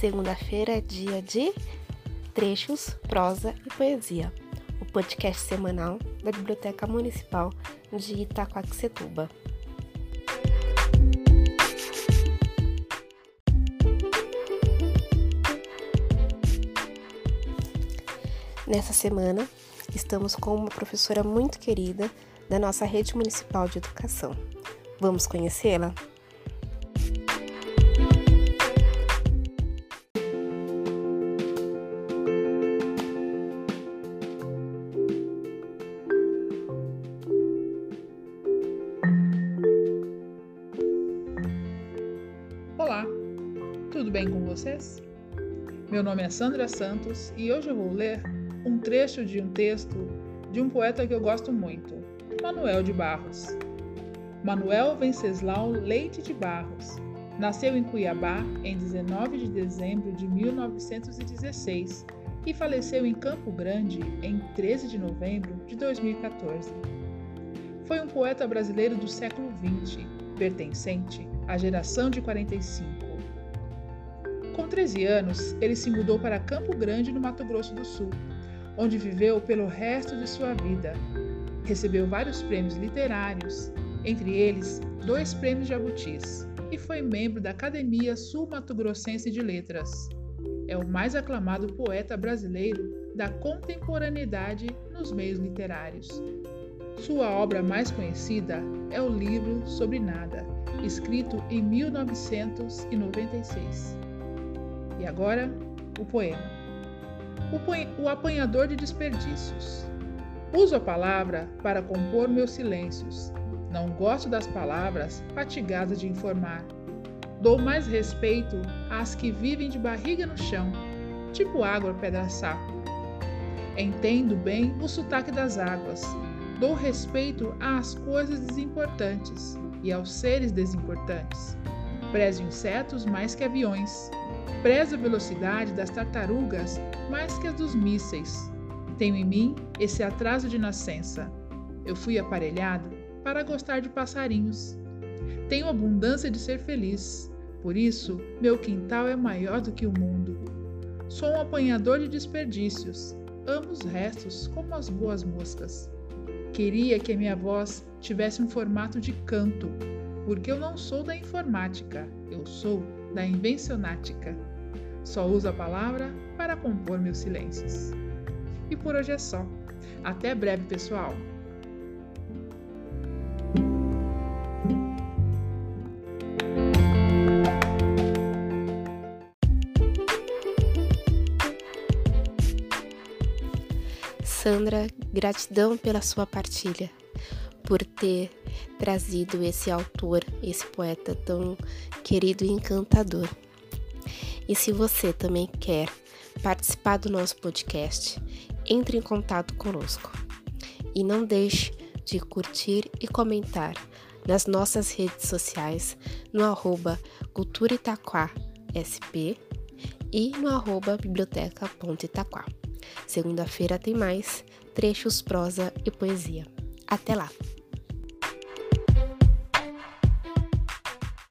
Segunda-feira é dia de trechos, prosa e poesia. O podcast semanal da Biblioteca Municipal de Itacoaxetuba. Nessa semana, estamos com uma professora muito querida da nossa rede municipal de educação. Vamos conhecê-la? Tudo bem com vocês? Meu nome é Sandra Santos e hoje eu vou ler um trecho de um texto de um poeta que eu gosto muito, Manuel de Barros. Manuel Venceslau Leite de Barros nasceu em Cuiabá em 19 de dezembro de 1916 e faleceu em Campo Grande em 13 de novembro de 2014. Foi um poeta brasileiro do século XX, pertencente à geração de 45. Com 13 anos, ele se mudou para Campo Grande, no Mato Grosso do Sul, onde viveu pelo resto de sua vida. Recebeu vários prêmios literários, entre eles dois prêmios Jabutis, e foi membro da Academia Sul-Mato Grossense de Letras. É o mais aclamado poeta brasileiro da contemporaneidade nos meios literários. Sua obra mais conhecida é o livro Sobre Nada, escrito em 1996. E agora, o poema o apanhador de desperdícios. Uso a palavra para compor meus silêncios. Não gosto das palavras fatigadas de informar. Dou mais respeito às que vivem de barriga no chão, tipo água pedra-sapo. Entendo bem o sotaque das águas. Dou respeito às coisas desimportantes e aos seres desimportantes. Prezo insetos mais que aviões. Prezo a velocidade das tartarugas mais que as dos mísseis. Tenho em mim esse atraso de nascença. Eu fui aparelhado para gostar de passarinhos. Tenho abundância de ser feliz. Por isso, meu quintal é maior do que o mundo. Sou um apanhador de desperdícios. Amo os restos como as boas moscas. Queria que a minha voz tivesse um formato de canto, porque eu não sou da informática, eu sou da invencionática. Só uso a palavra para compor meus silêncios. E por hoje é só. Até breve, pessoal! Sandra, gratidão pela sua partilha, por ter trazido esse autor, esse poeta tão querido e encantador. E se você também quer participar do nosso podcast, entre em contato conosco. E não deixe de curtir e comentar nas nossas redes sociais no arroba Cultura Itaquá SP e no arroba biblioteca.itaquá. Segunda-feira tem mais trechos, prosa e poesia. Até lá!